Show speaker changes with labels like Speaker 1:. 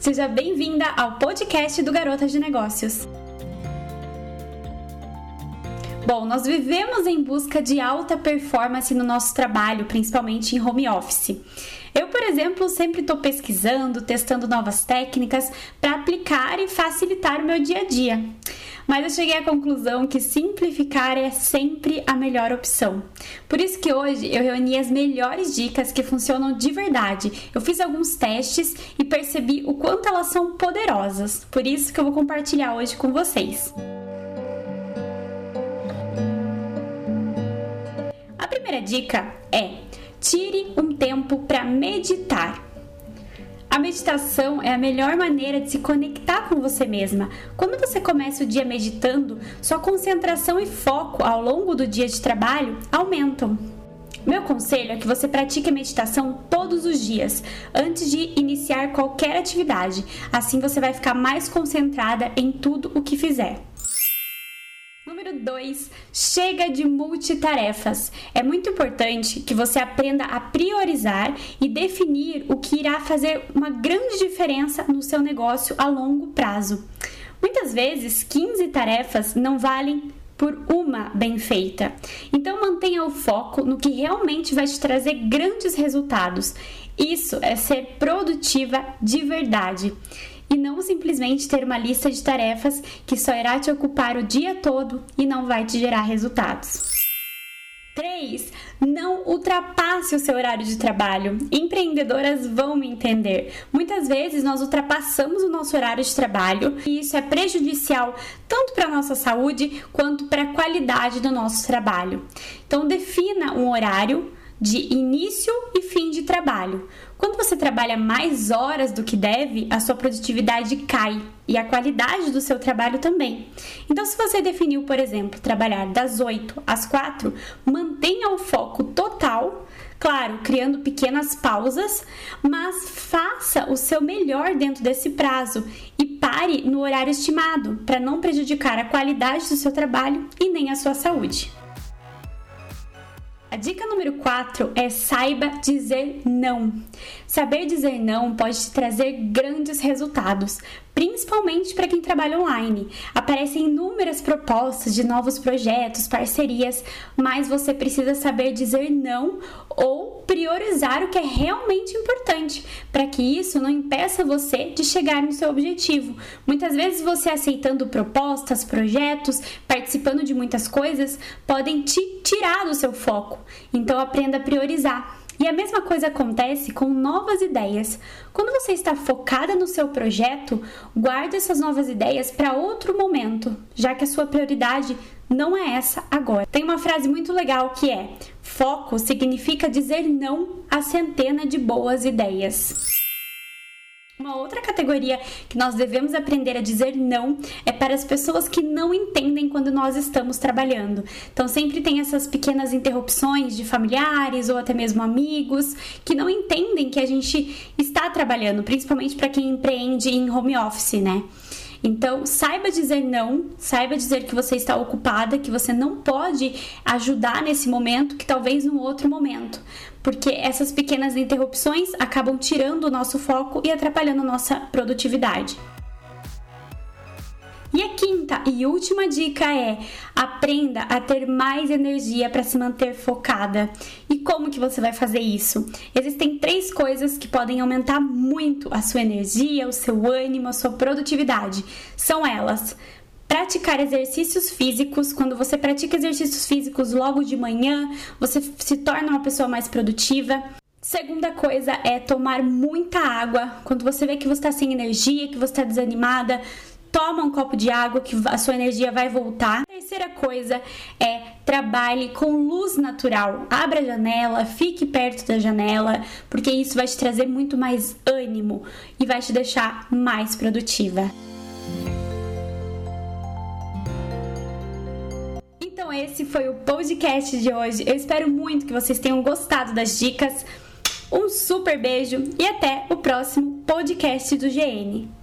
Speaker 1: seja bem-vinda ao podcast do Garotas de Negócios. Bom, nós vivemos em busca de alta performance no nosso trabalho, principalmente em home office. Eu, por exemplo, sempre estou pesquisando, testando novas técnicas para aplicar e facilitar o meu dia a dia. Mas eu cheguei à conclusão que simplificar é sempre a melhor opção. Por isso que hoje eu reuni as melhores dicas que funcionam de verdade. Eu fiz alguns testes e percebi o quanto elas são poderosas. Por isso que eu vou compartilhar hoje com vocês. A primeira dica é: tire um tempo para meditar. A meditação é a melhor maneira de se conectar com você mesma. Quando você começa o dia meditando, sua concentração e foco ao longo do dia de trabalho aumentam. Meu conselho é que você pratique a meditação todos os dias, antes de iniciar qualquer atividade. Assim você vai ficar mais concentrada em tudo o que fizer. Número 2, chega de multitarefas. É muito importante que você aprenda a priorizar e definir o que irá fazer uma grande diferença no seu negócio a longo prazo. Muitas vezes, 15 tarefas não valem por uma bem feita. Então mantenha o foco no que realmente vai te trazer grandes resultados. Isso é ser produtiva de verdade e não simplesmente ter uma lista de tarefas que só irá te ocupar o dia todo e não vai te gerar resultados. 3. Não ultrapasse o seu horário de trabalho. Empreendedoras vão me entender. Muitas vezes nós ultrapassamos o nosso horário de trabalho e isso é prejudicial tanto para a nossa saúde quanto para a qualidade do nosso trabalho. Então, defina um horário de início e fim de trabalho. Quando você trabalha mais horas do que deve, a sua produtividade cai e a qualidade do seu trabalho também. Então, se você definiu, por exemplo, trabalhar das 8 às 4, mantenha o foco total, claro, criando pequenas pausas, mas faça o seu melhor dentro desse prazo e pare no horário estimado para não prejudicar a qualidade do seu trabalho e nem a sua saúde. A dica número 4 é saiba dizer não. Saber dizer não pode te trazer grandes resultados, principalmente para quem trabalha online. Aparecem inúmeras propostas de novos projetos, parcerias, mas você precisa saber dizer não ou priorizar o que é realmente importante, para que isso não impeça você de chegar no seu objetivo. Muitas vezes você aceitando propostas, projetos, participando de muitas coisas, podem te tirar do seu foco. Então aprenda a priorizar. E a mesma coisa acontece com novas ideias. Quando você está focada no seu projeto, guarde essas novas ideias para outro momento, já que a sua prioridade não é essa agora. Tem uma frase muito legal que é: foco significa dizer não a centena de boas ideias. Uma outra categoria que nós devemos aprender a dizer não é para as pessoas que não entendem quando nós estamos trabalhando. Então, sempre tem essas pequenas interrupções de familiares ou até mesmo amigos que não entendem que a gente está trabalhando, principalmente para quem empreende em home office, né? Então, saiba dizer não, saiba dizer que você está ocupada, que você não pode ajudar nesse momento, que talvez num outro momento. Porque essas pequenas interrupções acabam tirando o nosso foco e atrapalhando nossa produtividade. E a quinta e última dica é: aprenda a ter mais energia para se manter focada. E como que você vai fazer isso? Existem três coisas que podem aumentar muito a sua energia, o seu ânimo, a sua produtividade. São elas: praticar exercícios físicos. Quando você pratica exercícios físicos logo de manhã, você se torna uma pessoa mais produtiva. Segunda coisa é tomar muita água. Quando você vê que você está sem energia, que você está desanimada, toma um copo de água que a sua energia vai voltar. A terceira coisa é trabalhe com luz natural. Abra a janela, fique perto da janela, porque isso vai te trazer muito mais ânimo e vai te deixar mais produtiva. Então esse foi o podcast de hoje. Eu espero muito que vocês tenham gostado das dicas. Um super beijo e até o próximo podcast do GN.